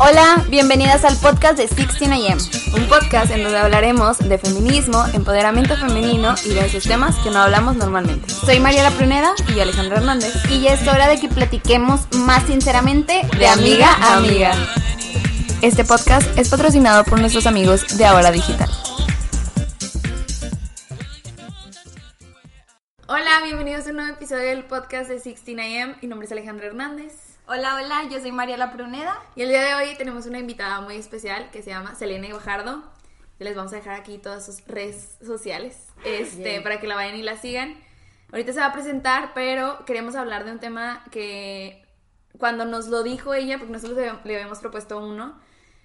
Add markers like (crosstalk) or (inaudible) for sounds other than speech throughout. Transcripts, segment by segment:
Hola, bienvenidas al podcast de 16am, un podcast en donde hablaremos de feminismo, empoderamiento femenino y de esos temas que no hablamos normalmente. Soy Mariela Pruneda y yo Alejandra Hernández y ya es hora de que platiquemos más sinceramente de amiga a amiga. Este podcast es patrocinado por nuestros amigos de Ahora Digital. Hola, bienvenidos a un nuevo episodio del podcast de 16am. Mi nombre es Alejandra Hernández. Hola, hola, yo soy Mariela Pruneda. Y el día de hoy tenemos una invitada muy especial que se llama Selena Guajardo. Les vamos a dejar aquí todas sus redes sociales este, para que la vayan y la sigan. Ahorita se va a presentar, pero queremos hablar de un tema que cuando nos lo dijo ella, porque nosotros le habíamos propuesto uno,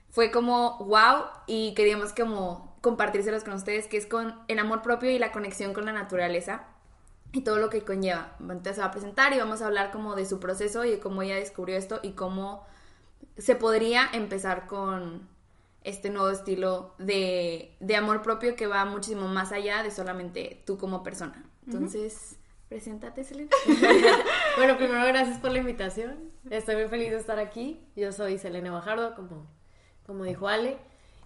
fue como wow y queríamos como compartírselos con ustedes, que es con el amor propio y la conexión con la naturaleza y todo lo que conlleva. Entonces se va a presentar y vamos a hablar como de su proceso y de cómo ella descubrió esto y cómo se podría empezar con este nuevo estilo de, amor propio que va muchísimo más allá de solamente tú como persona. Entonces, preséntate, Selena. (laughs) bueno, primero gracias por la invitación. Estoy muy feliz de estar aquí. Yo soy Selena Bajardo, como, como dijo Ale.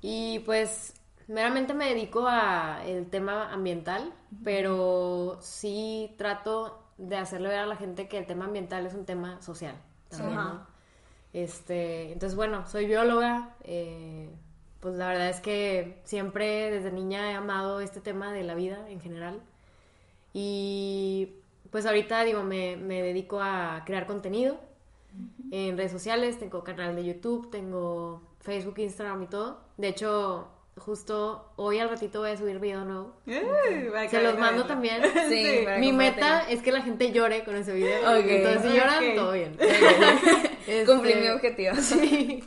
Y pues meramente me dedico a el tema ambiental, pero sí trato de hacerle ver a la gente que el tema ambiental es un tema social también, Este, entonces bueno, soy bióloga, eh, pues la verdad es que siempre desde niña he amado este tema de la vida en general y pues ahorita digo me, me dedico a crear contenido en redes sociales, tengo canal de YouTube, tengo Facebook, Instagram y todo. De hecho, justo hoy al ratito voy a subir video nuevo. Se los mando también. (laughs) Sí, Mi meta es que la gente llore con ese video. Entonces si lloran, todo bien. (laughs) Este, Cumplí mi objetivo. (laughs) Sí.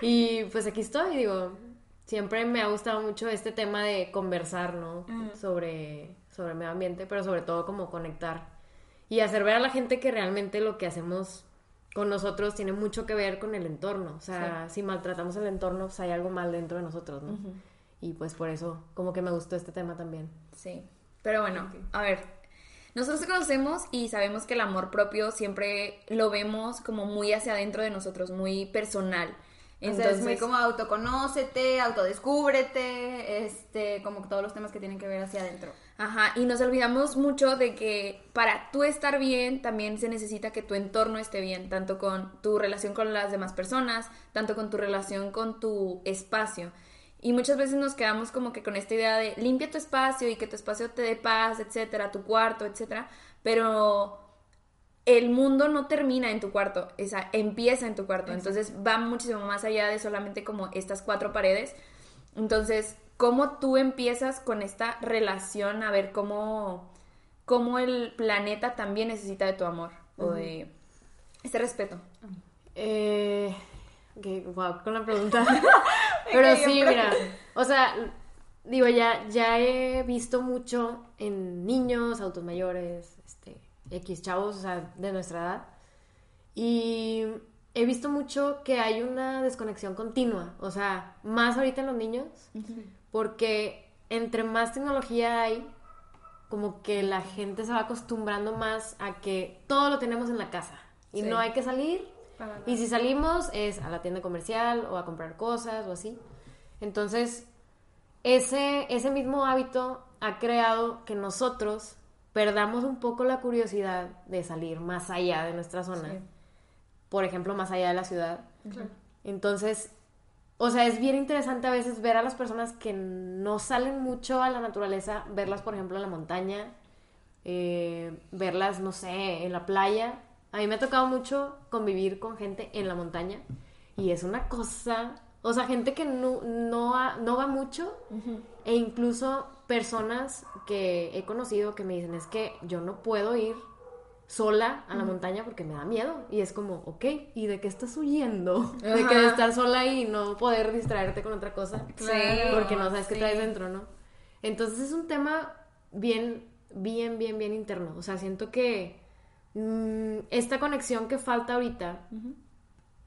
Y pues aquí estoy, digo, siempre me ha gustado mucho este tema de conversar, ¿no? Sobre, sobre el medio ambiente, pero sobre todo como conectar y hacer ver a la gente que realmente lo que hacemos con nosotros tiene mucho que ver con el entorno. O sea, si maltratamos el entorno, pues hay algo mal dentro de nosotros, ¿no? Y pues por eso, como que me gustó este tema también. Sí. Pero bueno, a ver. Nosotros conocemos y sabemos que el amor propio siempre lo vemos como muy hacia adentro de nosotros, muy personal. Entonces, muy como autoconócete, autodescúbrete, este, como todos los temas que tienen que ver hacia adentro. Ajá, y nos olvidamos mucho de que para tú estar bien también se necesita que tu entorno esté bien, tanto con tu relación con las demás personas, tanto con tu relación con tu espacio. Y muchas veces nos quedamos como que con esta idea de limpia tu espacio y que tu espacio te dé paz, etcétera, tu cuarto, etcétera, pero el mundo no termina en tu cuarto, esa empieza en tu cuarto, entonces va muchísimo más allá de solamente como estas cuatro paredes. Entonces, cómo tú empiezas con esta relación a ver cómo, cómo el planeta también necesita de tu amor o de este respeto. Eh, wow, con la pregunta. (laughs) (laughs) Pero sí, mira, o sea, digo, ya, ya he visto mucho en niños, autos mayores, este, X chavos, o sea, de nuestra edad. Y he visto mucho que hay una desconexión continua, o sea, más ahorita en los niños, porque entre más tecnología hay, como que la gente se va acostumbrando más a que todo lo tenemos en la casa y no hay que salir. Y si salimos es a la tienda comercial o a comprar cosas o así. Entonces, ese, ese mismo hábito ha creado que nosotros perdamos un poco la curiosidad de salir más allá de nuestra zona. Por ejemplo, más allá de la ciudad. Entonces, o sea, es bien interesante a veces ver a las personas que no salen mucho a la naturaleza, verlas, por ejemplo, en la montaña, eh, verlas, no sé, en la playa. A mí me ha tocado mucho convivir con gente en la montaña y es una cosa, o sea, gente que no, no, va mucho e incluso personas que he conocido que me dicen es que yo no puedo ir sola a la montaña porque me da miedo. Y es como, ok, ¿y de qué estás huyendo? (laughs) De que de estar sola y no poder distraerte con otra cosa. porque no sabes qué traes dentro, ¿no? Entonces es un tema bien, bien, bien, bien interno. O sea, siento que mm, esta conexión que falta ahorita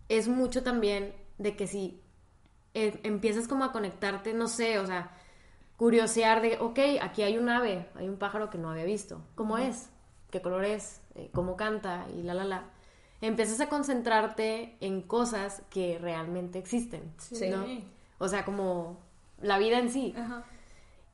es mucho también de que si eh, empiezas como a conectarte, no sé, o sea, curiosear de, ok, aquí hay un ave, hay un pájaro que no había visto. ¿Cómo es? ¿Qué color es? Eh, cómo canta y la, la, la. empiezas a concentrarte en cosas que realmente existen, Sí. ¿no? O sea, como la vida en sí. Ajá.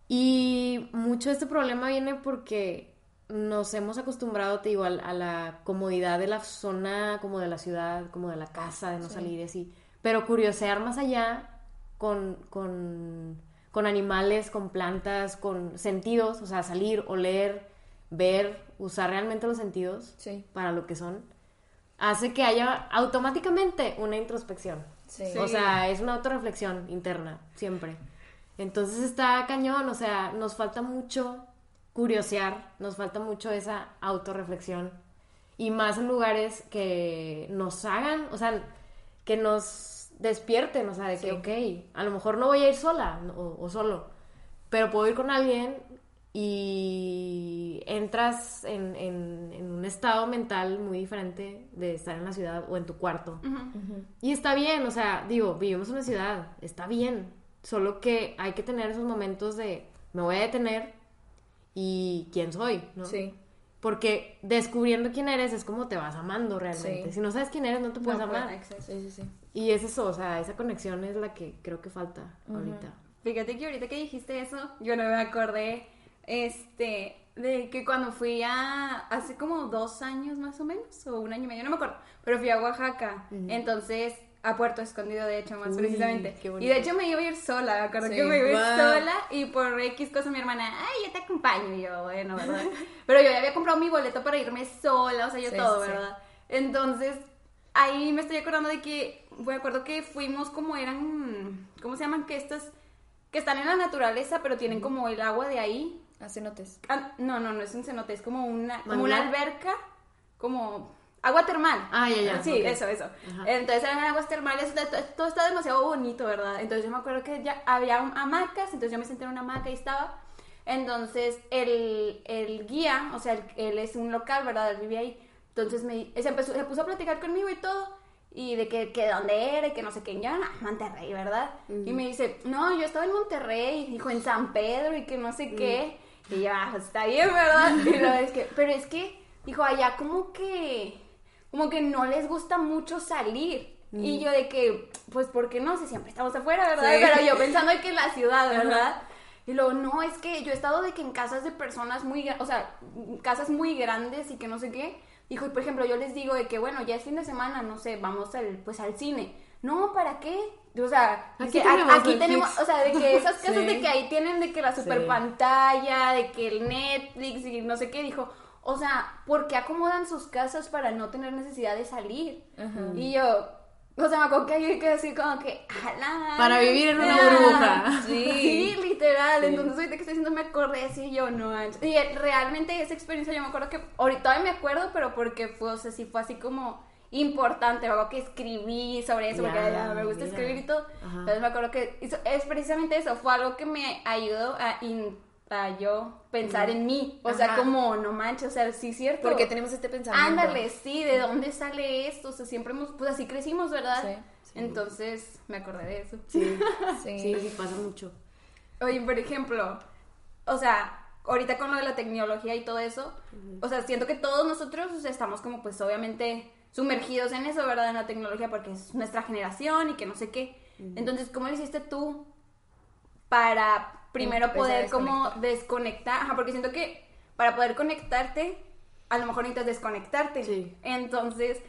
Y mucho de este problema viene porque nos hemos acostumbrado, te digo, a, la comodidad de la zona, como de la ciudad, como de la casa, de no Sí. salir y así. Pero curiosear más allá con, con, con animales, con plantas, con sentidos, o sea, salir, oler, ver, usar realmente los sentidos Sí. para lo que son, hace que haya automáticamente una introspección. Sí. O sea, es una autorreflexión interna, siempre. Entonces está cañón, o sea, nos falta mucho curiosear, nos falta mucho esa autorreflexión. Y más en lugares que nos hagan, o sea, que nos despierten, o sea, de que, ok, a lo mejor no voy a ir sola o, o solo, pero puedo ir con alguien y entras en, en- en un estado mental muy diferente de estar en la ciudad o en tu cuarto. Y está bien, o sea, digo, vivimos en una ciudad, está bien, solo que hay que tener esos momentos de me voy a detener y quién soy, ¿no? Sí. Porque descubriendo quién eres es como te vas amando realmente. Sí. Si no sabes quién eres, no te puedes No, amar. exacto. Sí, sí, sí. Y es eso, o sea, esa conexión es la que creo que falta ahorita. Fíjate que ahorita que dijiste eso, yo no me acordé, este, de que cuando fui a, hace como dos años más o menos, o un año y medio, no me acuerdo, pero fui a Oaxaca, entonces, a Puerto Escondido, de hecho, más Uy, precisamente. Y de hecho me iba a ir sola, acuerdo Sí, que me iba a ir wow. sola, y por X cosa mi hermana, ay, yo te acompaño, y yo, bueno, ¿verdad? (laughs) pero yo ya había comprado mi boleto para irme sola, o sea, yo Sí, todo, sí. ¿verdad? Entonces, ahí me estoy acordando de que, me acuerdo que fuimos como eran, ¿cómo se llaman? Que estas, que están en la naturaleza, pero tienen como el agua de ahí. A cenotes. Ah, no, no, no es un cenote, es como una, como una alberca, como agua termal. Ah, ya, ya, Sí, ok. eso, eso. Ajá. Entonces eran aguas termales, todo, está demasiado bonito, ¿verdad? Entonces yo me acuerdo que ya había un- hamacas, entonces yo me senté en una hamaca y estaba. Entonces el, el guía, o sea, él, él es un local, ¿verdad? Él vive ahí. Entonces me, se, empezó, se puso a platicar conmigo y todo. Y de que, que de dónde era y que no sé qué. Y yo, "Ah, Monterrey, ¿verdad? Y me dice, no, yo estaba en Monterrey, dijo, en San Pedro y que no sé qué. Y yo, ah, pues, está bien, ¿verdad? (laughs) Y luego es que, pero es que, dijo, allá como que, como que no les gusta mucho salir. Y yo de que, pues, ¿por qué no? Si siempre estamos afuera, ¿verdad? Sí. Pero yo pensando que en la ciudad, ¿verdad? Y luego, no, es que yo he estado de que en casas de personas muy, o sea, casas muy grandes y que no sé qué. Dijo, y por ejemplo, yo les digo de que, bueno, ya es fin de semana, no sé, vamos al, pues al cine. No, ¿para qué? O sea, Aquí dice, "A- tenemos aquí Netflix". tenemos, o sea, de que esas (laughs) casas Sí. de que ahí tienen de que la super Sí. pantalla, de que el Netflix y no sé qué, dijo, o sea, ¿por qué acomodan sus casas para no tener necesidad de salir? Ajá. Y yo, o sea, me acuerdo que ahí quedé así como que, "Ala, Para vivir en una ah". burbuja. Sí, literal. Entonces, ahorita que estoy diciendo, me acordé así, yo no manches. Y eh, realmente esa experiencia, yo me acuerdo que ahorita todavía me acuerdo, pero porque fue, o sea, sí fue así como importante, algo que escribí sobre eso, porque ya me gusta mira. escribir y todo. Ajá. Entonces me acuerdo que es precisamente eso, fue algo que me ayudó a, in- a yo pensar en mí. O sea, como, no manches, o sea, sí es cierto. Porque tenemos este pensamiento. Ándale, sí, ¿de dónde sale esto? O sea, siempre hemos, pues así crecimos, ¿verdad? Sí, sí. Entonces, me acordé de eso. Sí, (laughs) Sí. sí, sí, pasa mucho. Oye, por ejemplo, o sea, ahorita con lo de la tecnología y todo eso, o sea, siento que todos nosotros o sea, estamos como pues obviamente sumergidos en eso, ¿verdad? En la tecnología porque es nuestra generación y que no sé qué. Entonces, ¿cómo lo hiciste tú para primero poder como desconectar? Ajá, porque siento que para poder conectarte, a lo mejor necesitas desconectarte. Sí. Entonces,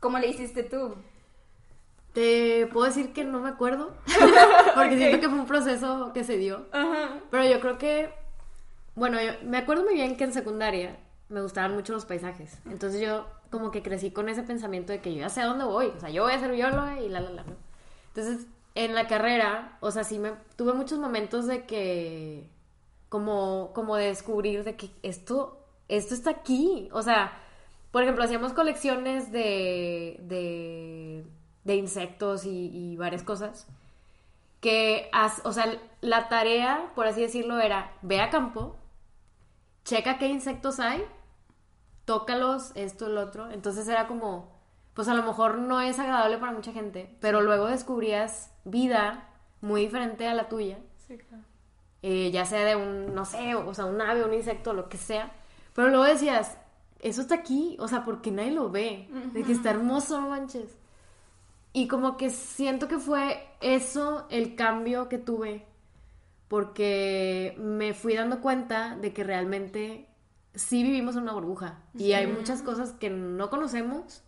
¿cómo le hiciste tú? Te puedo decir que no me acuerdo, (laughs) porque siento que fue un proceso que se dio. Ajá. Pero yo creo que, bueno, yo me acuerdo muy bien que en secundaria me gustaban mucho los paisajes. Entonces yo como que crecí con ese pensamiento de que yo ya sé a dónde voy. O sea, yo voy a ser bióloga y la, la, la. ¿no? Entonces, en la carrera, o sea, sí me tuve muchos momentos de que, como, como de descubrir de que esto, esto está aquí. O sea, por ejemplo, hacíamos colecciones de, de, de insectos y, y varias cosas que, o sea, la tarea, por así decirlo, era ve a campo, checa qué insectos hay, tócalos, esto, el otro. Entonces era como, pues a lo mejor no es agradable para mucha gente, pero luego descubrías vida muy diferente a la tuya, Sí, claro. eh, ya sea de un, no sé, o sea, un ave, un insecto, lo que sea. Pero luego decías, eso está aquí, o sea, porque nadie lo ve, de que está hermoso, no manches. Y como que siento que fue eso el cambio que tuve, porque me fui dando cuenta de que realmente sí vivimos en una burbuja y hay muchas cosas que no conocemos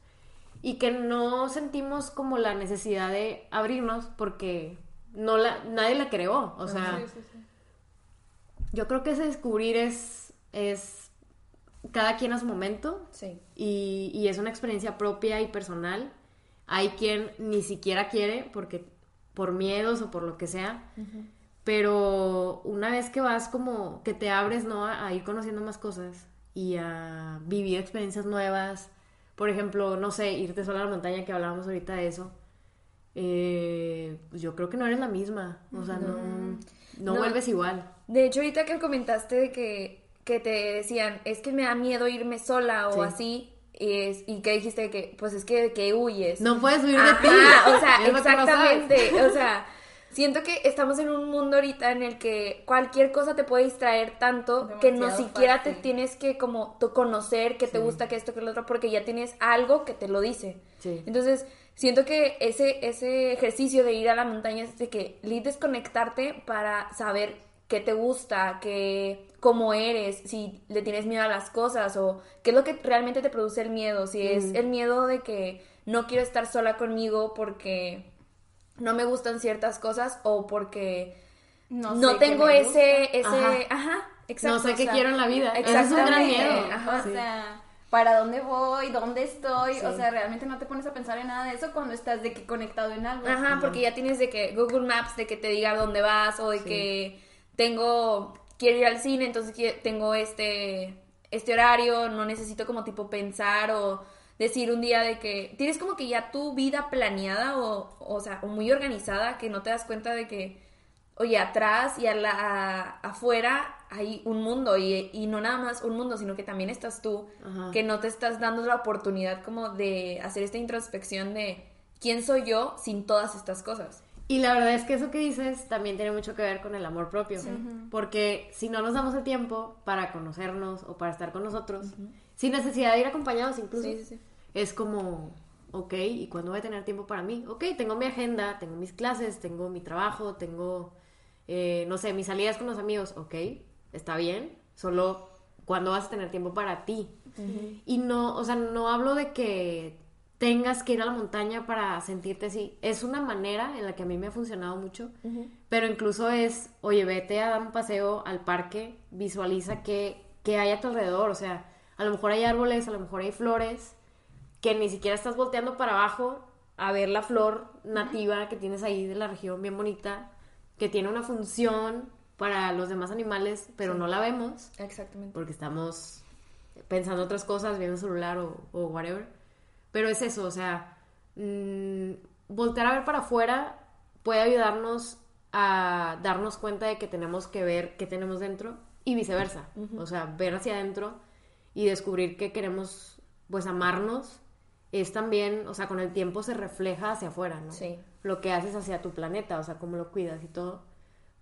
y que no sentimos como la necesidad de abrirnos porque no la, nadie la creó, o sea, yo creo que ese descubrir es, es cada quien a su momento Sí. y, y es una experiencia propia y personal. Hay quien ni siquiera quiere porque por miedos o por lo que sea, pero una vez que vas como que te abres, ¿no? A, a ir conociendo más cosas y a vivir experiencias nuevas. Por ejemplo, no sé, irte sola a la montaña que hablábamos ahorita de eso. eh, pues yo creo que no eres la misma. O sea, no, no, No. vuelves igual. De hecho, ahorita que comentaste de que, que te decían, es que me da miedo irme sola o Sí. así, y, es- y que dijiste que, pues es que, que huyes. No puedes huir de ti. O sea, (laughs) exactamente. O sea, siento que estamos en un mundo ahorita en el que cualquier cosa te puede distraer tanto que no siquiera te tienes que como conocer que te gusta, que esto, que lo otro, porque ya tienes algo que te lo dice. Sí. Entonces, siento que ese, ese ejercicio de ir a la montaña es de que li- desconectarte para saber qué te gusta, qué, cómo eres, si le tienes miedo a las cosas o qué es lo que realmente te produce el miedo, si es el miedo de que no quiero estar sola conmigo porque no me gustan ciertas cosas o porque no, sé qué tengo ese, ese, Ajá. ajá, exacto. No sé o qué sea, quiero en la vida. Es un gran exactamente, miedo. ajá. O sea, ¿para dónde voy? ¿Dónde estoy? Sí. O sea, realmente no te pones a pensar en nada de eso cuando estás de que conectado en algo. Ajá, porque ya tienes de que Google Maps, de que te diga dónde vas, o de que tengo, quiero ir al cine, entonces tengo este, este horario, no necesito como tipo pensar o decir un día de que tienes como que ya tu vida planeada o, o sea, o muy organizada, que no te das cuenta de que, oye, atrás y a la, a- afuera hay un mundo y, y no nada más un mundo, sino que también estás tú, Ajá. que no te estás dando la oportunidad como de hacer esta introspección de quién soy yo sin todas estas cosas. Y la verdad es que eso que dices también tiene mucho que ver con el amor propio. Porque si no nos damos el tiempo para conocernos o para estar con nosotros, sin necesidad de ir acompañados incluso, Sí, sí, sí. es como, ok, ¿y cuándo voy a tener tiempo para mí? Ok, tengo mi agenda, tengo mis clases, tengo mi trabajo, tengo, eh, no sé, mis salidas con los amigos, ok, está bien, solo cuándo vas a tener tiempo para ti. Y no, o sea, no hablo de que tengas que ir a la montaña para sentirte así. Es una manera en la que a mí me ha funcionado mucho, pero incluso es, oye, vete a dar un paseo al parque, visualiza qué, qué hay a tu alrededor, o sea, a lo mejor hay árboles, a lo mejor hay flores, que ni siquiera estás volteando para abajo a ver la flor nativa que tienes ahí de la región bien bonita, que tiene una función para los demás animales, pero no la vemos Exactamente. porque estamos pensando otras cosas, viendo el celular o, o whatever. Pero es eso, o sea, mm, voltear a ver para afuera puede ayudarnos a darnos cuenta de que tenemos que ver qué tenemos dentro y viceversa. O sea, ver hacia adentro y descubrir que queremos, pues, amarnos es también, o sea, con el tiempo se refleja hacia afuera, ¿no? Sí. Lo que haces hacia tu planeta, o sea, cómo lo cuidas y todo.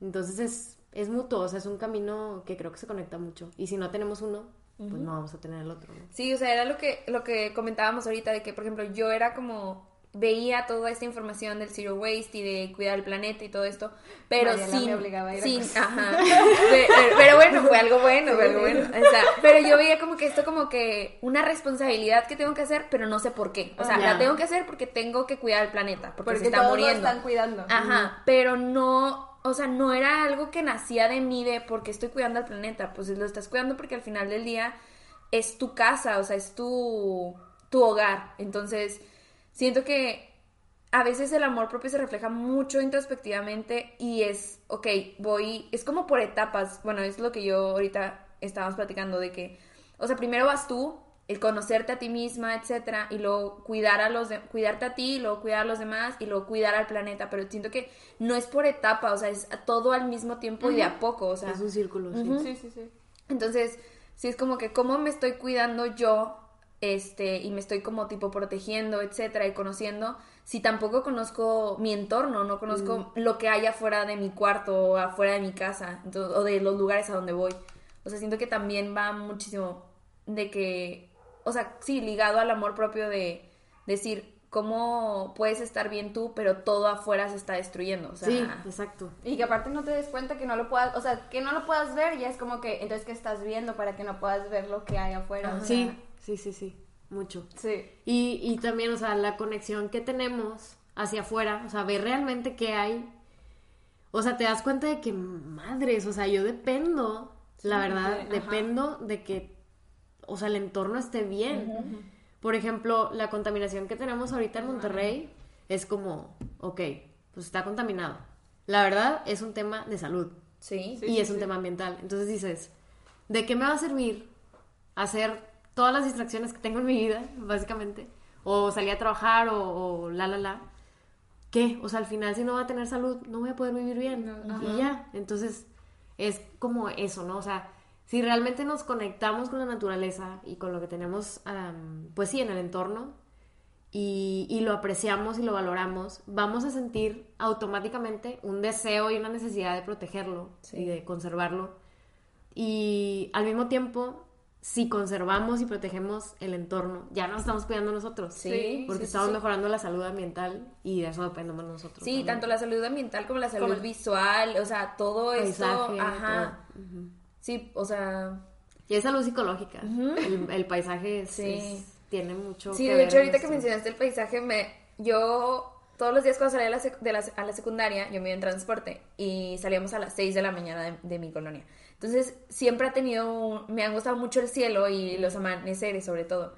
Entonces es, es mutuo, o sea, es un camino que creo que se conecta mucho. Y si no tenemos uno, pues no vamos a tener el otro, ¿no? Sí, o sea, era lo que, lo que comentábamos ahorita, de que, por ejemplo, yo era como, veía toda esta información del zero waste y de cuidar el planeta y todo esto, pero sin, me obligaba a ir a sin, ajá, pero, pero- pero bueno, fue algo bueno, fue algo bueno, o sea, pero yo veía como que esto como que una responsabilidad que tengo que hacer, pero no sé por qué, o sea, la tengo que hacer porque tengo que cuidar el planeta, porque, Porque se está todos muriendo. lo están cuidando. Ajá, pero no, o sea, no era algo que nacía de mí de porque estoy cuidando al planeta, pues lo estás cuidando porque al final del día es tu casa, o sea, es tu, tu hogar. Entonces, siento que a veces el amor propio se refleja mucho introspectivamente y es, ok, voy, es como por etapas, bueno, es lo que yo ahorita estábamos platicando de que, o sea, primero vas tú, el conocerte a ti misma, etcétera, y luego cuidar a los de- cuidarte a ti, y luego cuidar a los demás y luego cuidar al planeta, pero siento que no es por etapa, o sea, es todo al mismo tiempo y de a poco, o sea, es un círculo, sí. Sí, sí, sí. entonces, sí es como que cómo me estoy cuidando yo, este, y me estoy como tipo protegiendo, etcétera, y conociendo, si tampoco conozco mi entorno, no conozco lo que hay afuera de mi cuarto o afuera de mi casa, entonces, o de los lugares a donde voy. O sea, siento que también va muchísimo de que o sea, sí, ligado al amor propio de decir, cómo puedes estar bien tú, pero todo afuera se está destruyendo. O sea, sí, exacto. Y que aparte no te des cuenta que no lo puedas, o sea, que no lo puedas ver, ya es como que, entonces, ¿qué estás viendo para que no puedas ver lo que hay afuera? O sí, sí, sí, sí, mucho. Sí. Y, y también, o sea, la conexión que tenemos hacia afuera, o sea, ver realmente qué hay. O sea, te das cuenta de que, madres, o sea, yo dependo, la verdad, dependo de que, o sea, el entorno esté bien. Por ejemplo, la contaminación que tenemos ahorita en Monterrey es como, ok, pues está contaminado. La verdad es un tema de salud. Sí. y es un tema ambiental. Entonces dices, ¿de qué me va a servir hacer todas las distracciones que tengo en mi vida, básicamente? O salir a trabajar o, la, la, la. ¿Qué? O sea, al final si no va a tener salud, no voy a poder vivir bien. y ya. Entonces, es como eso, ¿no? O sea, si realmente nos conectamos con la naturaleza y con lo que tenemos, pues sí, en el entorno, y, lo apreciamos y lo valoramos, vamos a sentir automáticamente un deseo y una necesidad de protegerlo y de conservarlo. Y al mismo tiempo, si conservamos y protegemos el entorno, ya nos estamos cuidando nosotros. Sí. Porque estamos mejorando la salud ambiental y de eso dependemos nosotros. Sí, tanto la salud ambiental como la salud visual, o sea, todo eso. Ajá. Sí, o sea... Y es salud psicológica. el, paisaje tiene mucho Sí, de hecho, ahorita que mencionaste el paisaje, me yo todos los días cuando salía a la, de la, a la secundaria, yo me iba en transporte y salíamos a las 6 de la mañana de, mi colonia. Entonces, siempre ha tenido, me han gustado mucho el cielo y los amaneceres sobre todo.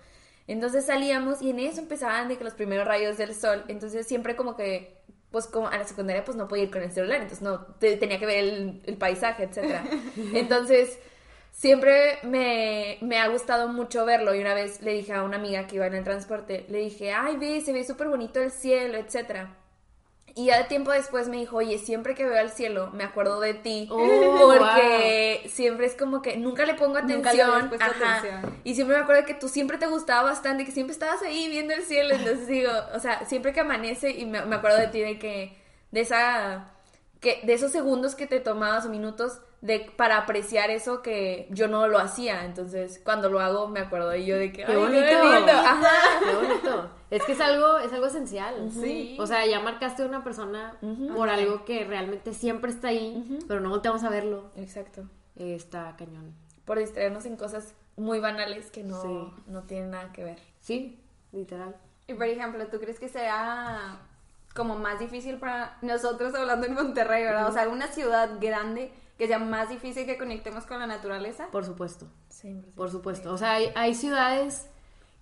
Entonces salíamos y en eso empezaban de que los primeros rayos del sol, entonces siempre como que pues como a la secundaria pues no podía ir con el celular, entonces no, tenía que ver el, paisaje, etc. (laughs) Entonces, siempre me, me, ha gustado mucho verlo y una vez le dije a una amiga que iba en el transporte, le dije, ay, ve, se ve súper bonito el cielo, etcétera. Y ya de tiempo después me dijo, oye, siempre que veo al cielo me acuerdo de ti. Oh, (laughs) porque siempre es como que nunca le pongo atención. Y siempre me acuerdo que tú siempre te gustaba bastante, que siempre estabas ahí viendo el cielo. Entonces digo, o sea, siempre que amanece y me, me acuerdo de ti, de que, de esa, que, de esos segundos que te tomabas o minutos de, para apreciar eso que yo no lo hacía. Entonces, cuando lo hago, me acuerdo y yo de que, qué bonito. Qué bonito. Es que es algo, es algo esencial. Sí. O sea, ya marcaste a una persona por algo que realmente siempre está ahí, pero no volteamos a verlo. Exacto. está cañón. Por distraernos en cosas muy banales que no, no tienen nada que ver. Sí, literal. Y por ejemplo, ¿tú crees que sea como más difícil para nosotros hablando en Monterrey, ¿verdad? O sea, una ciudad grande que sea más difícil que conectemos con la naturaleza. Por supuesto. Por supuesto. O sea, hay, hay ciudades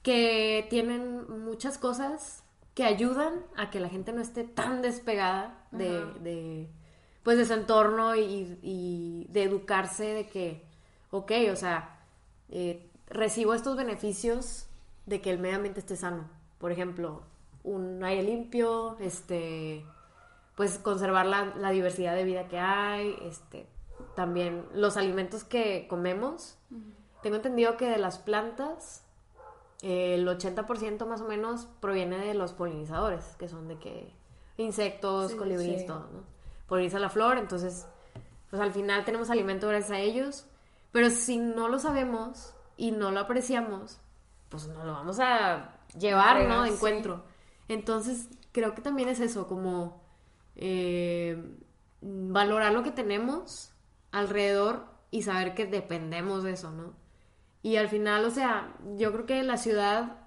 que tienen muchas cosas que ayudan a que la gente no esté tan despegada de, de pues de su entorno y, de educarse de que, ok, o sea, eh, recibo estos beneficios de que el medio ambiente esté sano. Por ejemplo, un aire limpio, este, pues conservar la, la diversidad de vida que hay, este, también los alimentos que comemos. Tengo entendido que de las plantas el 80% más o menos proviene de los polinizadores, que son de que insectos, colibríes, todo, ¿no? Poliniza la flor, entonces, pues al final tenemos alimento gracias a ellos, pero si no lo sabemos y no lo apreciamos, pues no lo vamos a llevar, ¿no? De encuentro. Entonces, creo que también es eso, como eh, valorar lo que tenemos alrededor y saber que dependemos de eso, ¿no? Y al final, o sea, yo creo que la ciudad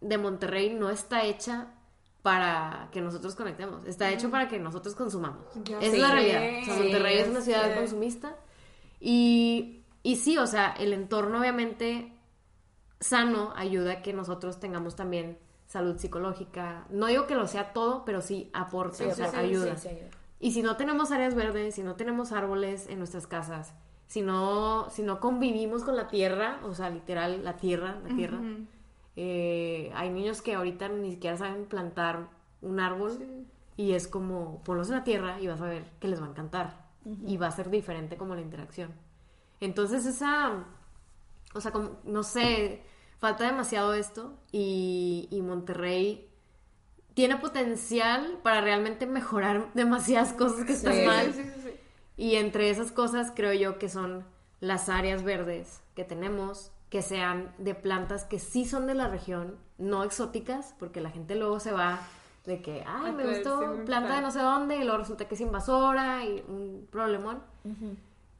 de Monterrey no está hecha para que nosotros conectemos, está hecho para que nosotros consumamos. es la realidad. Monterrey es una ciudad consumista y, y sí, o sea, el entorno obviamente sano ayuda a que nosotros tengamos también salud psicológica. No digo que lo sea todo, pero sí aporta, o sea, ayuda. Y si no tenemos áreas verdes, si no tenemos árboles en nuestras casas, si no, si no convivimos con la tierra, o sea, literal, la tierra, la tierra. Eh, hay niños que ahorita ni siquiera saben plantar un árbol y es como ponlos en la tierra y vas a ver que les va a encantar y va a ser diferente como la interacción. Entonces esa, o sea, como, no sé, falta demasiado esto y, y Monterrey tiene potencial para realmente mejorar (laughs) demasiadas cosas que están mal. Sí, y entre esas cosas creo yo que son las áreas verdes que tenemos, que sean de plantas que sí son de la región, no exóticas, porque la gente luego se va de que, ay, me gustó planta de no sé dónde, y luego resulta que es invasora y un problemón.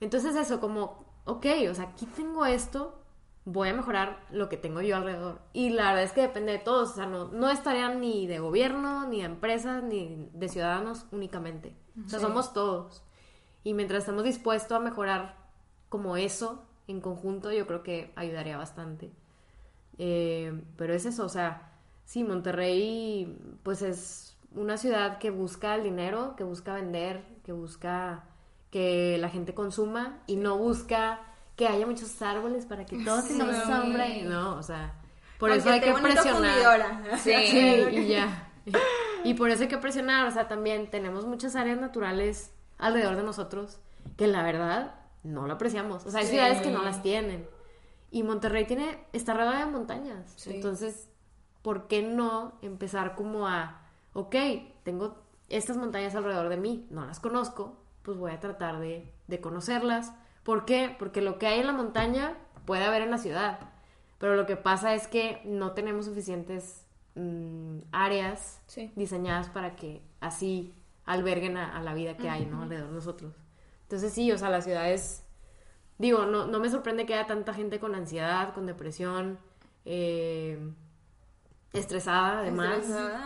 Entonces eso, como, ok, o sea, aquí tengo esto, voy a mejorar lo que tengo yo alrededor. Y la verdad es que depende de todos, o sea, no, no estaría ni de gobierno, ni de empresas, ni de ciudadanos únicamente. O sea, somos todos. Y mientras estemos dispuestos a mejorar como eso en conjunto, yo creo que ayudaría bastante. Eh, pero es eso, o sea, sí, Monterrey pues es una ciudad que busca el dinero, que busca vender, que busca que la gente consuma y no busca que haya muchos árboles para que todos tengamos sombra y no, o sea, por eso hay que presionar. (laughs) Sí. y ya. Y por eso hay que presionar, o sea, también tenemos muchas áreas naturales alrededor de nosotros que la verdad no lo apreciamos. O sea, hay ciudades que no las tienen. Y Monterrey tiene, está rodeada de montañas. Entonces, ¿por qué no empezar como a, ok, tengo estas montañas alrededor de mí, no las conozco, pues voy a tratar de, de conocerlas. ¿Por qué? Porque lo que hay en la montaña puede haber en la ciudad. Pero lo que pasa es que no tenemos suficientes mm, áreas diseñadas para que así alberguen a, la vida que hay, ¿no? Alrededor de nosotros. Entonces sí, o sea, las ciudades, digo, no, no me sorprende que haya tanta gente con ansiedad, con depresión, eh, estresada además,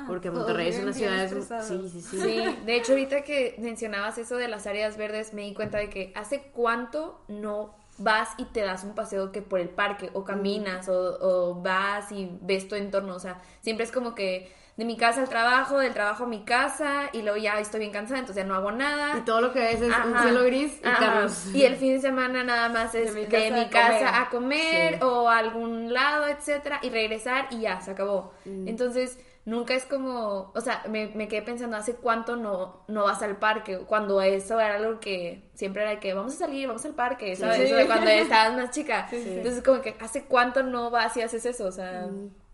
porque Monterrey es una ciudad... Sí, sí, sí, sí. de hecho ahorita que mencionabas eso de las áreas verdes, me di cuenta de que hace cuánto no vas y te das un paseo que por el parque o caminas o, o vas y ves tu entorno, o sea, siempre es como que de mi casa al trabajo, del trabajo a mi casa, y luego ya estoy bien cansada, entonces ya no hago nada. Y todo lo que ves es un cielo gris y carros. Y el fin de semana nada más es de mi casa, a comer, o a algún lado, etcétera, y regresar y ya, se acabó. Mm. Entonces, nunca es como, o sea, me, me, quedé pensando hace cuánto no, no vas al parque, cuando eso era algo que siempre era que vamos a salir, vamos al parque, ¿sabes? cuando estabas más chica. Entonces, como que hace cuánto no vas y haces eso, o sea... Mm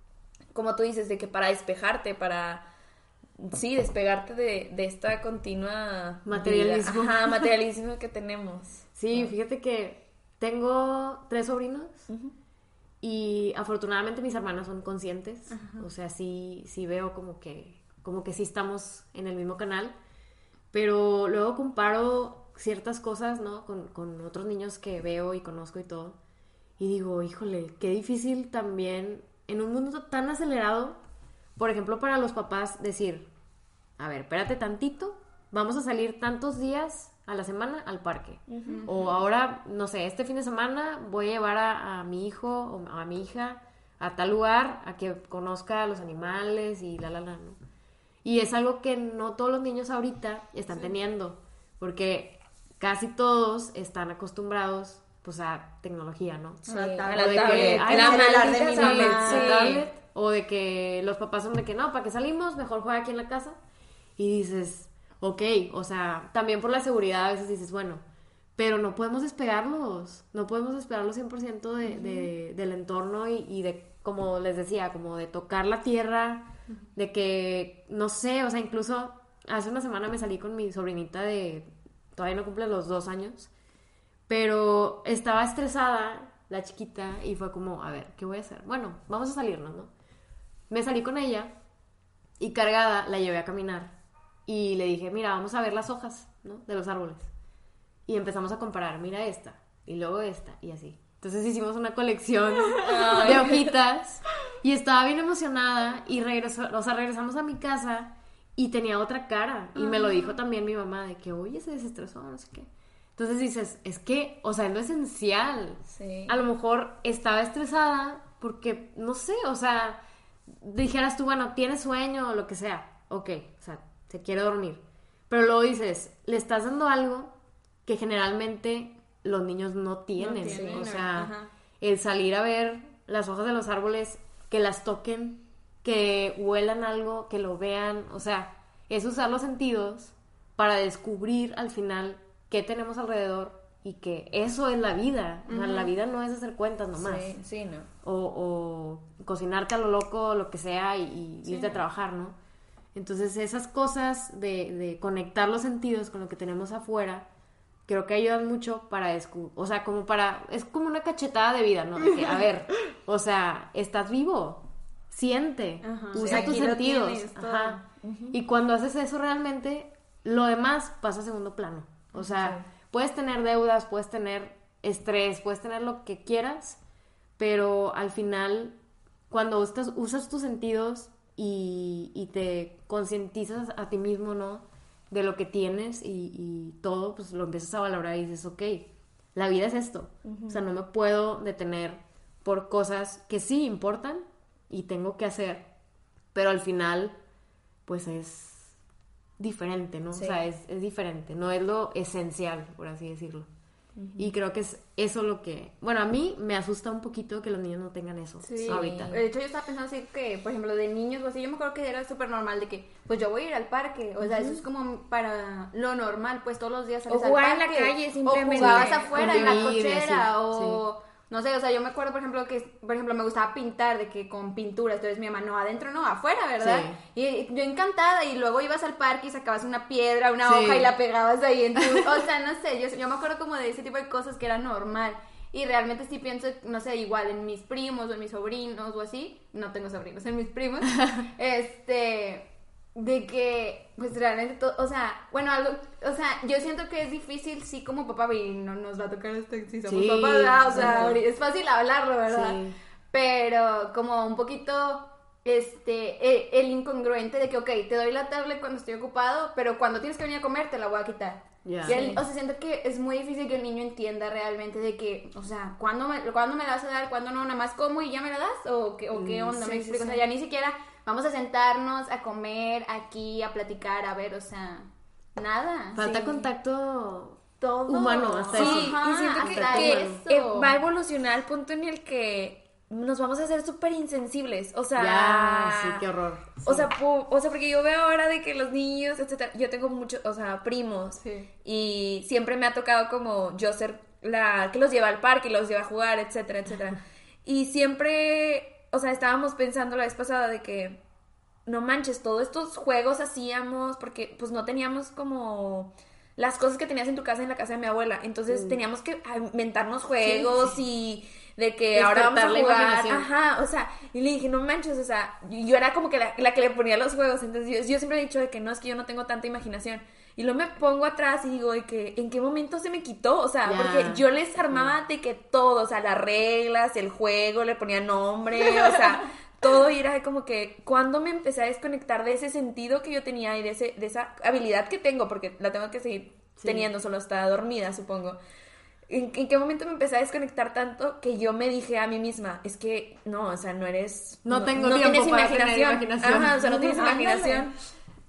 como tú dices, de que para despejarte, para, sí, despegarte de, de esta continua... Materialismo. Ajá, materialismo que tenemos. Sí, fíjate que tengo tres sobrinos y afortunadamente mis hermanos son conscientes, o sea, sí, sí veo como que, como que sí estamos en el mismo canal, pero luego comparo ciertas cosas, ¿no? Con, con otros niños que veo y conozco y todo. Y digo, híjole, qué difícil también en un mundo tan acelerado, por ejemplo, para los papás decir, a ver, espérate tantito, vamos a salir tantos días a la semana al parque. O ahora, no sé, este fin de semana voy a llevar a, mi hijo o a mi hija a tal lugar a que conozca a los animales y la, la, la, ¿no? Y es algo que no todos los niños ahorita están teniendo, porque casi todos están acostumbrados pues a tecnología, ¿no? Sí, o de que, o de que los papás son de que no, para que salimos, mejor juega aquí en la casa. Y dices, ok, o sea, también por la seguridad a veces dices, bueno, pero no podemos despegarlos, no podemos despegarlos 100% de, de, del entorno y, y, de, como les decía, como de tocar la tierra, de que, no sé, o sea, incluso hace una semana me salí con mi sobrinita de, todavía no cumple los dos años, pero estaba estresada la chiquita y fue como, a ver, ¿qué voy a hacer? Bueno, vamos a salirnos, ¿no? Me salí con ella y cargada la llevé a caminar y le dije, mira, vamos a ver las hojas, ¿no? De los árboles. Y empezamos a comparar, mira esta y luego esta y así. Entonces hicimos una colección (laughs) de hojitas y estaba bien emocionada y regresó, o sea, regresamos a mi casa y tenía otra cara y me lo dijo también mi mamá de que, oye, se desestresó, no sé qué. Entonces dices, es que, o sea, es lo esencial. Sí. A lo mejor estaba estresada porque, no sé, o sea, dijeras tú, bueno, tienes sueño o lo que sea. Ok, se quiere dormir. Pero luego dices, le estás dando algo que generalmente los niños no tienen. o sea, el salir a ver las hojas de los árboles, que las toquen, que huelan algo, que lo vean. O sea, es usar los sentidos para descubrir al final qué tenemos alrededor y que eso es la vida. o sea, la vida no es hacer cuentas nomás. Sí, sí, no. O, cocinarte a lo loco, lo que sea, y, irte a trabajar, ¿no? Entonces, esas cosas de, de, conectar los sentidos con lo que tenemos afuera, creo que ayudan mucho para o sea, como para, es como una cachetada de vida, ¿no? De que, a ver, o sea, estás vivo, siente, usa Sí, tus sentidos. tienes. Ajá. Y cuando haces eso realmente, lo demás pasa a segundo plano. O sea, puedes tener deudas, puedes tener estrés, puedes tener lo que quieras, pero al final, cuando usas, usas tus sentidos y, y te concientizas a ti mismo, ¿no? De lo que tienes y, y todo, pues lo empiezas a valorar y dices, ok, la vida es esto. O sea, no me puedo detener por cosas que sí importan y tengo que hacer, pero al final, pues es diferente, ¿no? Sí. O sea, es, es diferente, no es lo esencial, por así decirlo. Y creo que es eso lo que, bueno, a mí me asusta un poquito que los niños no tengan eso Sí. ahorita. De hecho, yo estaba pensando así que, por ejemplo, de niños o así, yo me acuerdo que era súper normal de que, pues yo voy a ir al parque. O sea, eso es como para lo normal, pues todos los días sales O jugar al en la parque. calle, simplemente. O jugabas afuera en la cochera. sí, o. No sé, o sea, yo me acuerdo, por ejemplo, que, por ejemplo, me gustaba pintar de que con pintura, entonces mi mamá, no, adentro no, afuera, ¿verdad? Y yo encantada, y luego ibas al parque y sacabas una piedra, una Sí. hoja y la pegabas ahí en tu... O sea, no sé, yo, yo me acuerdo como de ese tipo de cosas que era normal. Y realmente sí pienso, no sé, igual en mis primos o en mis sobrinos o así, no tengo sobrinos, en mis primos, (laughs) este, de que, pues realmente todo, o sea, bueno, algo, o sea, yo siento que es difícil, sí, como papá, y no nos va a tocar esto si somos Sí, papás, ¿verdad? O sea, es fácil hablarlo, ¿verdad? Sí. Pero como un poquito, este, e- el, incongruente de que, ok, te doy la tablet cuando estoy ocupado, pero cuando tienes que venir a comer te la voy a quitar. Ya. Y el- o sea, siento que es muy difícil que el niño entienda realmente de que, o sea, ¿cuándo me, ¿cuándo me la vas a dar? ¿Cuándo no? ¿Nada más como y ya me la das? ¿O qué, o qué onda? sí, me explico. O sea, ya ni siquiera vamos a sentarnos a comer aquí, a platicar, a ver, o sea, nada. Falta Sí. contacto todo. humano hasta Sí, eso. Ajá, y siento que, hasta que, eso. eh, va a evolucionar al punto en el que nos vamos a hacer súper insensibles. O sea, Ya, sí, qué horror. O sea, o sea, porque yo veo ahora de que los niños, etcétera, yo tengo muchos, o sea, primos. Sí. Y siempre me ha tocado como yo ser la que los lleva al parque, los lleva a jugar, etcétera, etcétera. Y siempre, o sea, estábamos pensando la vez pasada de que no manches, todos estos juegos hacíamos porque pues no teníamos como las cosas que tenías en tu casa en la casa de mi abuela. Entonces teníamos que inventarnos juegos y de que ahora vamos a jugar. Ajá, o sea, y le dije, no manches, o sea, yo era como que la, la que le ponía los juegos. Entonces yo, yo siempre he dicho de que no, es que yo no tengo tanta imaginación. Y luego me pongo atrás y digo de que en qué momento se me quitó, o sea, porque yo les armaba de que todo, o sea, las reglas, el juego, le ponía nombre, o sea, (laughs) todo y era como que cuando me empecé a desconectar de ese sentido que yo tenía y de, ese, de esa habilidad que tengo, porque la tengo que seguir teniendo, solo está dormida, supongo. ¿En, en qué momento me empecé a desconectar tanto que yo me dije a mí misma, es que no, o sea, no eres... No tengo tiempo tienes para tener imaginación. Ajá, o sea, no tienes (laughs) imaginación.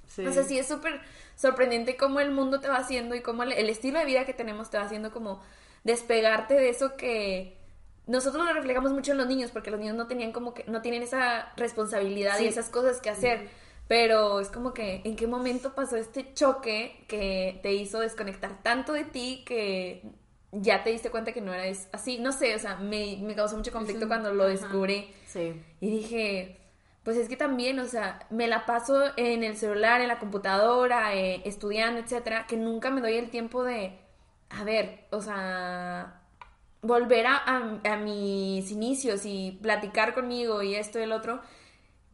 Sí. O sea, sí es súper sorprendente cómo el mundo te va haciendo y cómo el, estilo de vida que tenemos te va haciendo como despegarte de eso que nosotros lo reflejamos mucho en los niños porque los niños no tenían como que no tienen esa responsabilidad y esas cosas que hacer. Pero es como que en qué momento pasó este choque que te hizo desconectar tanto de ti que ya te diste cuenta que no eras así. No sé, o sea, me, me causó mucho conflicto cuando lo descubrí. Sí. Y dije, pues es que también, o sea, me la paso en el celular, en la computadora, eh, estudiando, etcétera, que nunca me doy el tiempo de, a ver, o sea, volver a, a- a mis inicios y platicar conmigo y esto y el otro,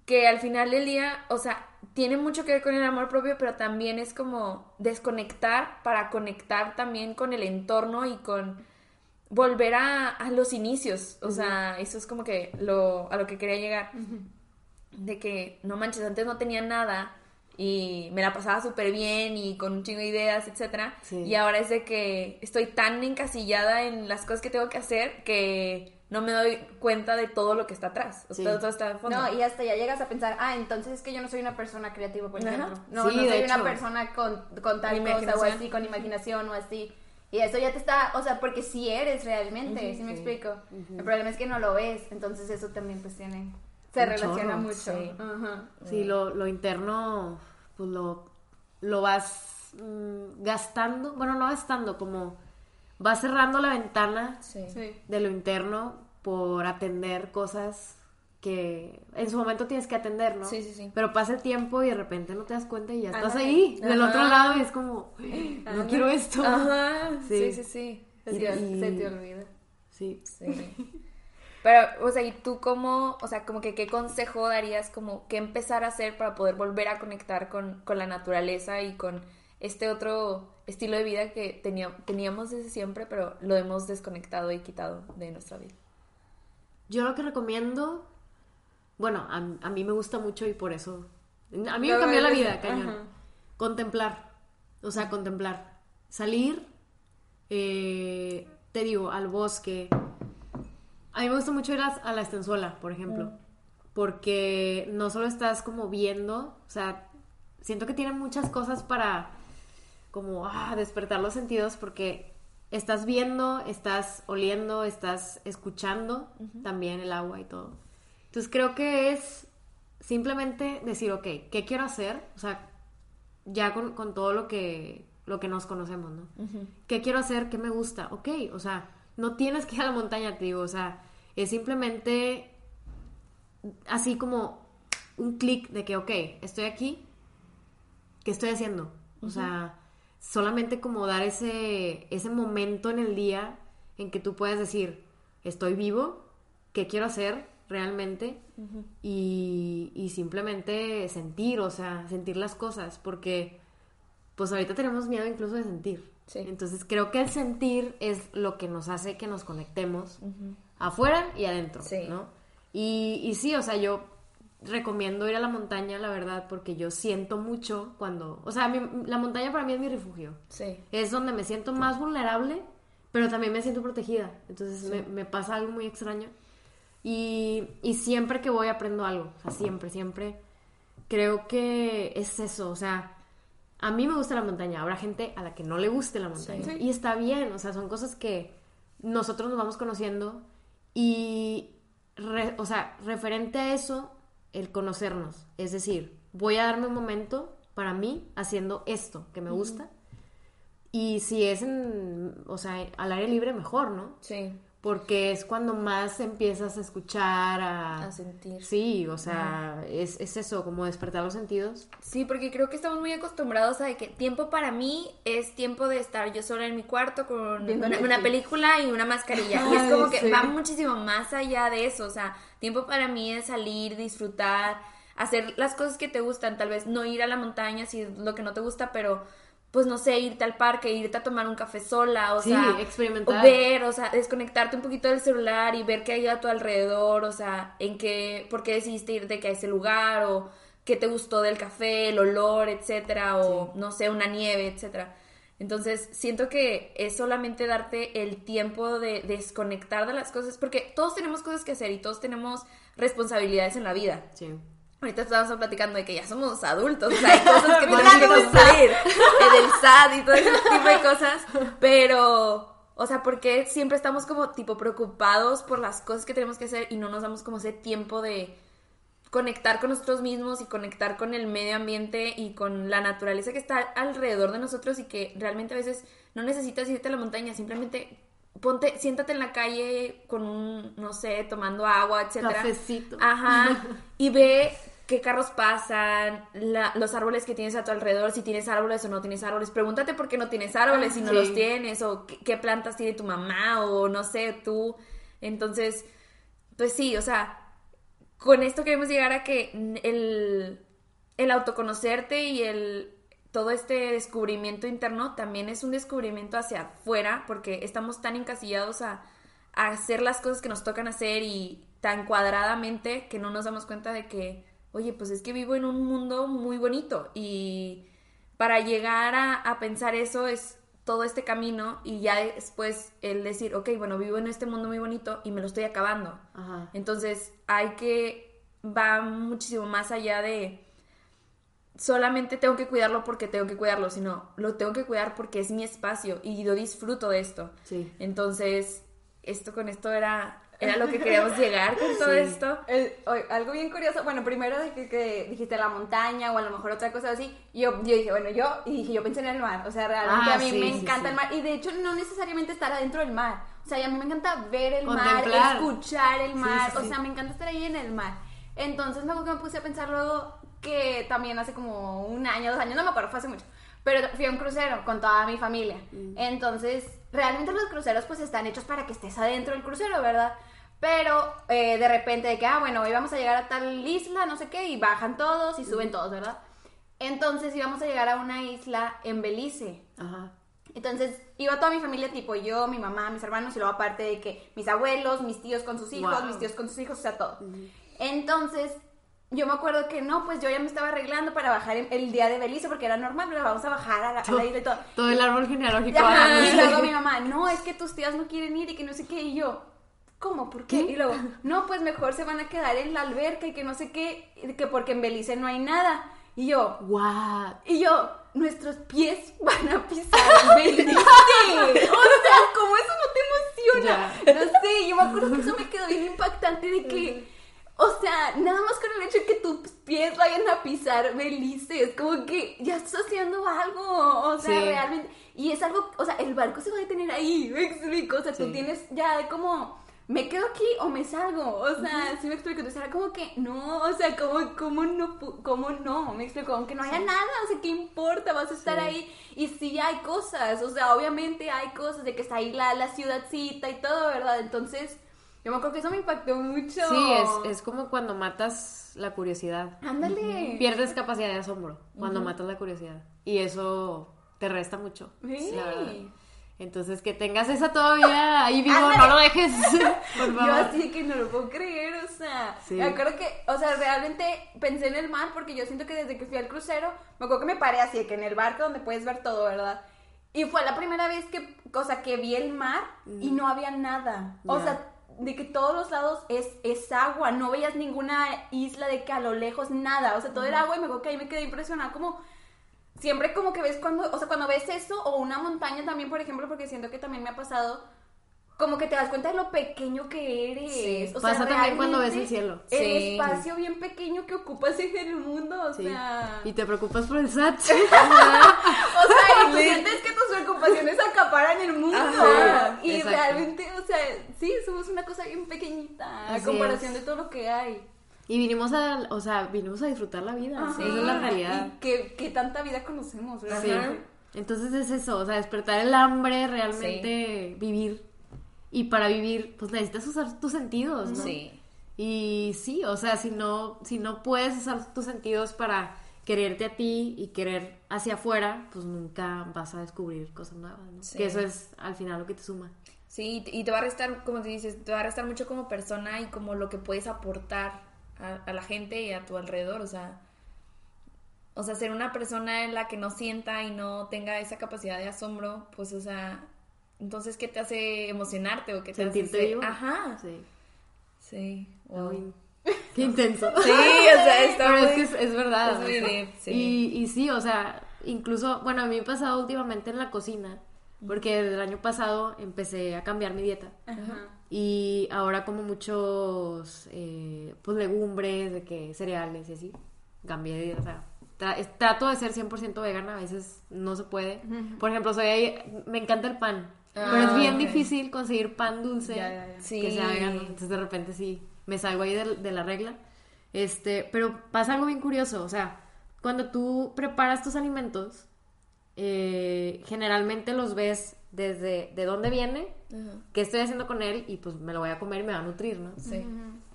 que al final del día, o sea, tiene mucho que ver con el amor propio, pero también es como desconectar para conectar también con el entorno y con volver a, a los inicios. O sea, eso es como que lo, a lo que quería llegar. De que, no manches, antes no tenía nada y me la pasaba súper bien y con un chingo de ideas, etcétera. Sí. Y ahora es de que estoy tan encasillada en las cosas que tengo que hacer que no me doy cuenta de todo lo que está atrás. O sea, Sí. todo está de fondo. No, y hasta ya llegas a pensar, ah, entonces es que yo no soy una persona creativa, por Ajá. ejemplo. No, Sí, no de soy una persona con, con tal cosa o así, con imaginación o así. Y eso ya te está, o sea, porque sí eres realmente, ¿sí me explico? El problema es que no lo ves, entonces eso también pues tiene, se relaciona chorro, mucho. sí. Ajá. Sí, lo, lo interno, pues lo, lo vas mm, gastando, bueno, no gastando, como vas cerrando la ventana Sí. De lo interno por atender cosas que en su momento tienes que atender, ¿no? Sí, sí, sí. Pero pasa el tiempo y de repente no te das cuenta y ya estás ahí, del otro lado y es como, no quiero esto. Ajá, sí, Sí. sí, sí. Se te, Y- se te olvida. Sí. Sí. (laughs) Pero, o sea, ¿y tú cómo, o sea, como que qué consejo darías, como qué empezar a hacer para poder volver a conectar con, con la naturaleza y con este otro estilo de vida que tenía, teníamos desde siempre, pero lo hemos desconectado y quitado de nuestra vida? Yo lo que recomiendo, bueno, a, a mí me gusta mucho y por eso, a mí me cambió la vida, cañón. ajá. Contemplar, o sea, contemplar. Salir, eh, te digo, al bosque. A mí me gusta mucho ir a, a la estenzuela, por ejemplo, porque no solo estás como viendo, o sea, siento que tiene muchas cosas para como ah, despertar los sentidos porque estás viendo, estás oliendo, estás escuchando también el agua y todo. Entonces creo que es simplemente decir, ok, ¿qué quiero hacer? O sea, ya con, con todo lo que, lo que nos conocemos, ¿no? ¿Qué quiero hacer? ¿Qué me gusta? Ok, o sea, no tienes que ir a la montaña, te digo, o sea, es simplemente así como un clic de que, ok, estoy aquí, ¿qué estoy haciendo? O sea, solamente como dar ese, ese momento en el día en que tú puedas decir, estoy vivo, ¿qué quiero hacer realmente? y, y simplemente sentir, o sea, sentir las cosas, porque pues ahorita tenemos miedo incluso de sentir. Sí. Entonces creo que el sentir es lo que nos hace que nos conectemos afuera y adentro, Sí. ¿no? Y, y sí, o sea, yo recomiendo ir a la montaña, la verdad, porque yo siento mucho cuando, o sea, mi- la montaña para mí es mi refugio. Sí. Es donde me siento más vulnerable, pero también me siento protegida. Entonces me, me pasa algo muy extraño. Y, y siempre que voy aprendo algo. O sea, siempre, siempre. Creo que es eso. O sea, a mí me gusta la montaña. Habrá gente a la que no le guste la montaña. Sí. Y está bien. O sea, son cosas que nosotros nos vamos conociendo. Y, re- o sea, referente a eso, el conocernos. Es decir, voy a darme un momento para mí haciendo esto que me gusta. Y si es en, o sea, al aire libre, mejor, ¿no? Sí. Porque es cuando más empiezas a escuchar, a... A sentir. Sí, o sea, es, es eso, como despertar los sentidos. Sí, porque creo que estamos muy acostumbrados a de que tiempo para mí es tiempo de estar yo sola en mi cuarto con Viendo una, película y una mascarilla. y es como que sí. va muchísimo más allá de eso. O sea, tiempo para mí es salir, disfrutar, hacer las cosas que te gustan. Tal vez no ir a la montaña si es lo que no te gusta, pero pues no sé, irte al parque, irte a tomar un café sola, o Sí, sea, experimentar. o ver, o sea, desconectarte un poquito del celular y ver qué hay a tu alrededor, o sea, en qué, por qué decidiste irte que a ese lugar, o qué te gustó del café, el olor, etcétera, o no sé, una nieve, etcétera. Entonces, siento que es solamente darte el tiempo de desconectar de las cosas, porque todos tenemos cosas que hacer y todos tenemos responsabilidades en la vida. Sí. Ahorita estábamos platicando de que ya somos adultos, o sea, hay cosas que (laughs) tenemos que cumplir, el del SAT y todo ese tipo de cosas, pero, o sea, porque siempre estamos como tipo preocupados por las cosas que tenemos que hacer y no nos damos como ese tiempo de conectar con nosotros mismos y conectar con el medio ambiente y con la naturaleza que está alrededor de nosotros y que realmente a veces no necesitas irte a la montaña, simplemente ponte, siéntate en la calle con un, no sé, tomando agua, etcétera. Cafecito. Ajá. (laughs) Y ve qué carros pasan, la- los árboles que tienes a tu alrededor, si tienes árboles o no tienes árboles. Pregúntate por qué no tienes árboles, si no Sí. los tienes, o qué, qué plantas tiene tu mamá, o no sé, tú. Entonces, pues sí, o sea, con esto queremos llegar a que el, el autoconocerte y el todo este descubrimiento interno también es un descubrimiento hacia afuera, porque estamos tan encasillados a, a hacer las cosas que nos tocan hacer y tan cuadradamente que no nos damos cuenta de que, oye, pues es que vivo en un mundo muy bonito y para llegar a, a pensar eso es todo este camino y ya después el decir, ok, bueno, vivo en este mundo muy bonito y me lo estoy acabando. Ajá. Entonces hay que, va muchísimo más allá de solamente tengo que cuidarlo porque tengo que cuidarlo, sino lo tengo que cuidar porque es mi espacio y yo disfruto de esto. Sí. Entonces, esto con esto era, era lo que (laughs) queríamos llegar con todo Sí. esto. El- oye, algo bien curioso, bueno, primero que, que dijiste la montaña o a lo mejor otra cosa así, yo, yo dije, bueno, yo, y dije, yo pensé en el mar, o sea, realmente Ah, a mí sí, me sí, encanta el mar, y de hecho no necesariamente estar adentro del mar, o O sea, y a mí me encanta ver el Contemplar. mar, escuchar el mar, o sea, me encanta estar ahí en el mar. Entonces acuerdo que me puse a pensar luego que también hace como un año, dos años, no me acuerdo, fue hace mucho. Pero fui a un crucero con toda mi familia. Mm. Entonces, realmente los cruceros pues están hechos para que estés adentro del crucero, ¿verdad? Pero eh, de repente de que, ah, bueno, hoy vamos a llegar a tal isla, no sé qué, y bajan todos y suben todos, ¿verdad? Entonces íbamos a llegar a una isla en Belice. Ajá. Entonces iba toda mi familia, tipo yo, mi mamá, mis hermanos, y luego aparte de que mis abuelos, mis tíos con sus hijos, Wow. mis tíos con sus hijos, o sea, todo. Entonces, yo me acuerdo que no, pues yo ya me estaba arreglando para bajar el, día de Belice, porque era normal, pero vamos a bajar a la, a la isla y todo. Todo el árbol genealógico. Ajá, ah, y luego mi mamá, no, es que tus tías no quieren ir y que no sé qué, y yo, ¿cómo? ¿Por qué? Y luego, no, pues mejor se van a quedar en la alberca y que no sé qué, que porque en Belice no hay nada. Y yo, What? y yo, nuestros pies van a pisar (laughs) Belice. O sea, como eso no te emociona. No sé, yo me acuerdo que eso me quedó bien impactante de que, o sea, nada más con el hecho de que tus pies vayan a pisar Belice, es como que ya estás haciendo algo, o sea, Sí. realmente. Y es algo, o sea, el barco se va a detener ahí, (laughs) me explico, o sea, tú Sí. tienes ya como... ¿Me quedo aquí o me salgo? O sea, sí me explico. Entonces era como que, no, o sea, ¿cómo, cómo no? ¿Cómo no? Me explico, aunque no haya nada, o sea, ¿qué importa? Vas a estar ahí y sí hay cosas, o sea, obviamente hay cosas de que está ahí la, la ciudadcita y todo, ¿verdad? Entonces, yo me acuerdo que eso me impactó mucho. Sí, es, es como cuando matas la curiosidad. Ándale. Pierdes capacidad de asombro cuando matas la curiosidad. Y eso te resta mucho. Sí. La verdad. Entonces, que tengas esa todavía ahí vivo, Ándale. no lo dejes. (laughs) Por Yo así que no lo puedo creer, o sea, Sí. me acuerdo que, o sea, realmente pensé en el mar porque yo siento que desde que fui al crucero, me acuerdo que me paré así, que en el barco donde puedes ver todo, ¿verdad? Y fue la primera vez que, cosa que vi el mar y no había nada. O sea, de que todos los lados es, es agua, no veías ninguna isla de que a lo lejos nada, o sea, todo era agua y me acuerdo que ahí me quedé impresionada como siempre como que ves cuando, o sea, cuando ves eso o una montaña también, por ejemplo, porque siento que también me ha pasado como que te das cuenta de lo pequeño que eres. Sí, o sea, pasa también cuando ves el cielo. El Sí. espacio bien pequeño que ocupas en el mundo, o Sí. sea, Y te preocupas por el SAT. (laughs) o sea, y tú sientes que tus preocupaciones acaparan el mundo. Ajá, y exacto. realmente, o sea, sí, somos una cosa bien pequeñita a Así comparación es. de todo lo que hay. Y vinimos a, o sea, vinimos a disfrutar la vida. Ajá. Esa es la realidad. Y que, que tanta vida conocemos, ¿verdad? Sí. Entonces es eso, o sea, despertar el hambre, realmente vivir. Y para vivir, pues necesitas usar tus sentidos, ¿no? Sí. Y sí, o sea, si no, si no puedes usar tus sentidos para quererte a ti y querer hacia afuera, pues nunca vas a descubrir cosas nuevas, ¿no? Sí. Que eso es al final lo que te suma. Sí, y te va a restar, como te dices, te va a restar mucho como persona y como lo que puedes aportar a, a la gente y a tu alrededor, o sea, o sea, ser una persona en la que no sienta y no tenga esa capacidad de asombro, pues, o sea, entonces, ¿qué te hace emocionarte o qué te Sentirte hace vivo. Ajá, Sí. sí, wow. Muy- (laughs) Qué intenso. Sí, o sea, está Pero es que es, es verdad. es muy deep, sí. Y, y sí, o sea, incluso, bueno, a mí me ha pasado últimamente en la cocina, porque desde el año pasado empecé a cambiar mi dieta. Ajá. Y ahora como muchos, eh, pues legumbres, de que cereales y así, cambié de dieta. O sea, trato de ser 100% vegana, a veces no se puede. Por ejemplo, soy ahí, me encanta el pan, pero es Ah, bien difícil conseguir pan dulce Ya, ya, ya. que sea vegano. Entonces de repente sí, me salgo ahí de, de la regla. Este, pero pasa algo bien curioso, o sea, cuando tú preparas tus alimentos, eh, generalmente los ves desde de dónde viene, qué estoy haciendo con él y pues me lo voy a comer y me va a nutrir, ¿no? sí.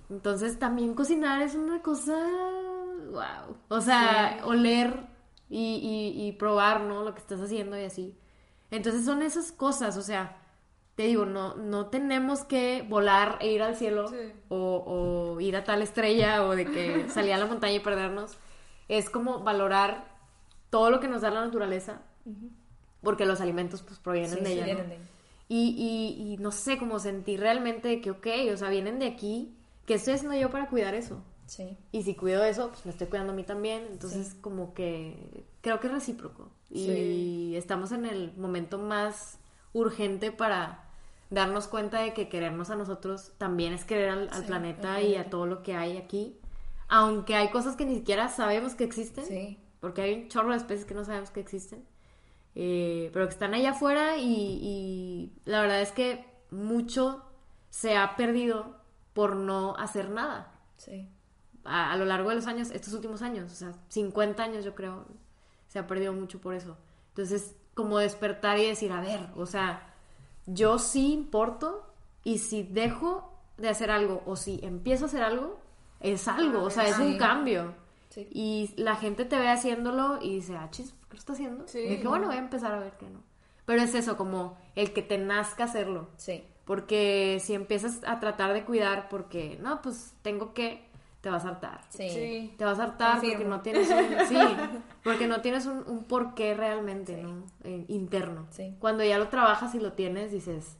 Entonces también cocinar es una cosa, wow. O sea, oler y, y- y probar, ¿no? Lo que estás haciendo y así. Entonces son esas cosas, o sea, te digo, no, no tenemos que volar e ir al cielo Sí. o, o ir a tal estrella o de que (laughs) salir a la montaña y perdernos. Es como valorar todo lo que nos da la naturaleza, porque los alimentos pues provienen Sí, de sí, ella. ¿no? vienen de- Y, y, y no sé, como sentir realmente que, ok, o sea, vienen de aquí, ¿qué estoy haciendo yo para cuidar eso? Sí. Y si cuido eso, pues me estoy cuidando a mí también. Entonces, como que creo que es recíproco. Y Sí. estamos en el momento más urgente para darnos cuenta de que querernos a nosotros también es querer al, al Sí, planeta y a todo lo que hay aquí. Aunque hay cosas que ni siquiera sabemos que existen. Sí. Porque hay un chorro de especies que no sabemos que existen. eh, pero que están allá afuera y, y la verdad es que mucho se ha perdido por no hacer nada. Sí. A, a lo largo de los años, estos últimos años, o sea, 50 años yo creo, se ha perdido mucho por eso. Entonces, como despertar y decir, a ver, o sea, yo sí importo y si dejo de hacer algo o si empiezo a hacer algo, es algo, o sea, es un cambio. Sí. Y la gente te ve haciéndolo y dice, ah, chis, ¿por qué lo está haciendo? Sí. y dije, bueno, voy a empezar a ver que no. Pero es eso, como el que te nazca hacerlo. Sí. Porque si empiezas a tratar de cuidar porque, no, pues tengo que, te vas a hartar. Sí. Sí. Te vas a hartar porque no tienes un, (laughs) sí, porque no tienes un, un porqué realmente, ¿no? Eh, interno. Sí. Cuando ya lo trabajas y lo tienes, dices,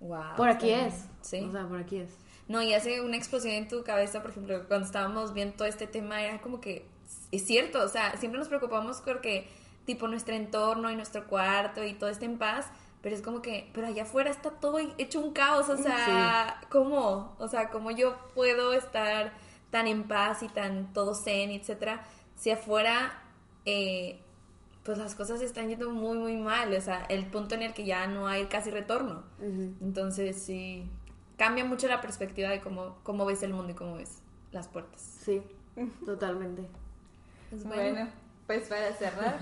Wow. por aquí está es. Sí. O sea, por aquí es. No, y hace una explosión en tu cabeza, por ejemplo, cuando estábamos viendo todo este tema, era como que es cierto, o sea, siempre nos preocupamos porque, tipo, nuestro entorno y nuestro cuarto y todo esté en paz, pero es como que, pero allá afuera está todo hecho un caos, o sea, ¿cómo? O sea, ¿cómo yo puedo estar tan en paz y tan todo zen, etcétera, si afuera, eh, pues las cosas están yendo muy, muy mal, o sea, el punto en el que ya no hay casi retorno. Entonces, sí, cambia mucho la perspectiva de cómo, cómo ves el mundo y cómo ves las puertas. Sí, totalmente. Pues Bueno, pues para cerrar,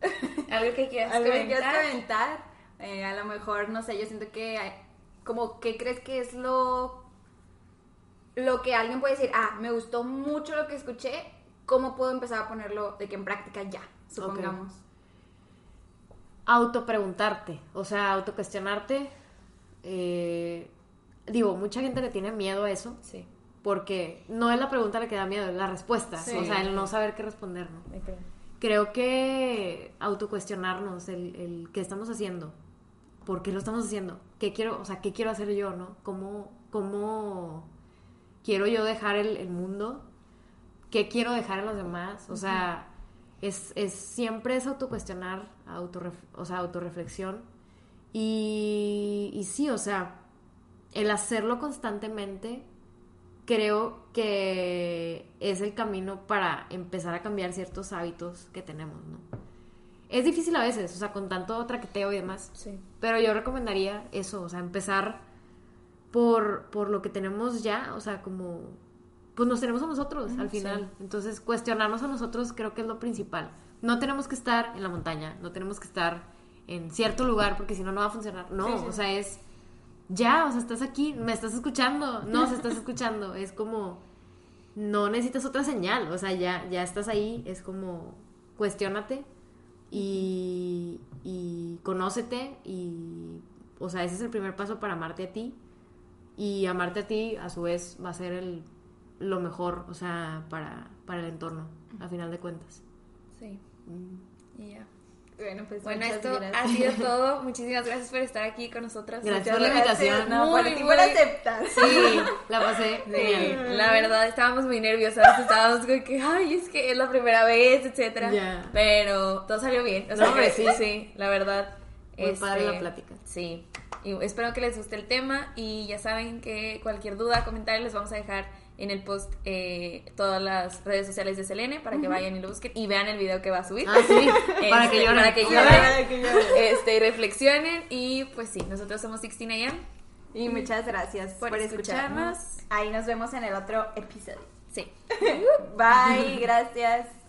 (laughs) algo que quieras algo que comentar. quieras comentar, eh, a lo mejor, no sé, yo siento que, hay- como, ¿qué crees que es lo, lo que alguien puede decir? Ah, me gustó mucho lo que escuché, ¿cómo puedo empezar a ponerlo de que en práctica ya, supongamos? Autopreguntarte, o sea, autocuestionarte. eh, digo, mucha gente le tiene miedo a eso, Sí. porque no es la pregunta la que da miedo, es la respuesta. Sí. O sea, el no saber qué responder, ¿no? Creo que autocuestionarnos el, el qué estamos haciendo, por qué lo estamos haciendo, qué quiero, o sea, qué quiero hacer yo, ¿no? ¿Cómo, cómo quiero yo dejar el, el mundo? ¿Qué quiero dejar en los demás? O sea, es, es siempre es autocuestionar, autorref, o sea, autorreflexión. Y, y sí, o sea, el hacerlo constantemente creo que es el camino para empezar a cambiar ciertos hábitos que tenemos, ¿no? Es difícil a veces, o sea, con tanto traqueteo y demás, Sí. pero yo recomendaría eso, o sea, empezar por, por lo que tenemos ya, o sea, como, pues nos tenemos a nosotros al final. Entonces, cuestionarnos a nosotros creo que es lo principal. No tenemos que estar en la montaña, no tenemos que estar en cierto lugar porque si no, no va a funcionar. No, Sí, sí. o sea, es ya, o sea, estás aquí, me estás escuchando, no, se estás escuchando, es como, no necesitas otra señal, o sea, ya, ya estás ahí, es como, cuestiónate y, y conócete y, o sea, ese es el primer paso para amarte a ti y amarte a ti a su vez va a ser el, lo mejor, o sea, para, para el entorno, a final de cuentas. Sí. Y ya. Bueno, pues Bueno, esto gracias. ha sido todo. (laughs) Muchísimas gracias por estar aquí con nosotras. Gracias Muchas por la invitación. No, Muy, por ti muy- por aceptar. (laughs) Sí, la pasé Sí, la verdad estábamos muy nerviosas, estábamos como que, ay, es que es la primera vez, etcétera. Ya. Pero todo salió bien. O No, sea, hombre, que- (laughs) sí. sí, la verdad. Muy padre este, la plática. Sí. Y espero que les guste el tema y ya saben que cualquier duda, comentario les vamos a dejar en el post eh, todas las redes sociales de Selene para que vayan y lo busquen y vean el video que va a subir. Ah, sí, (laughs) para que Este, lloren. Para que lloren. Este, y reflexionen y pues sí, nosotros somos 16 AM. Y muchas gracias Por por, escucharnos. escucharnos. Ahí nos vemos en el otro episodio. Sí. (laughs) Bye, gracias.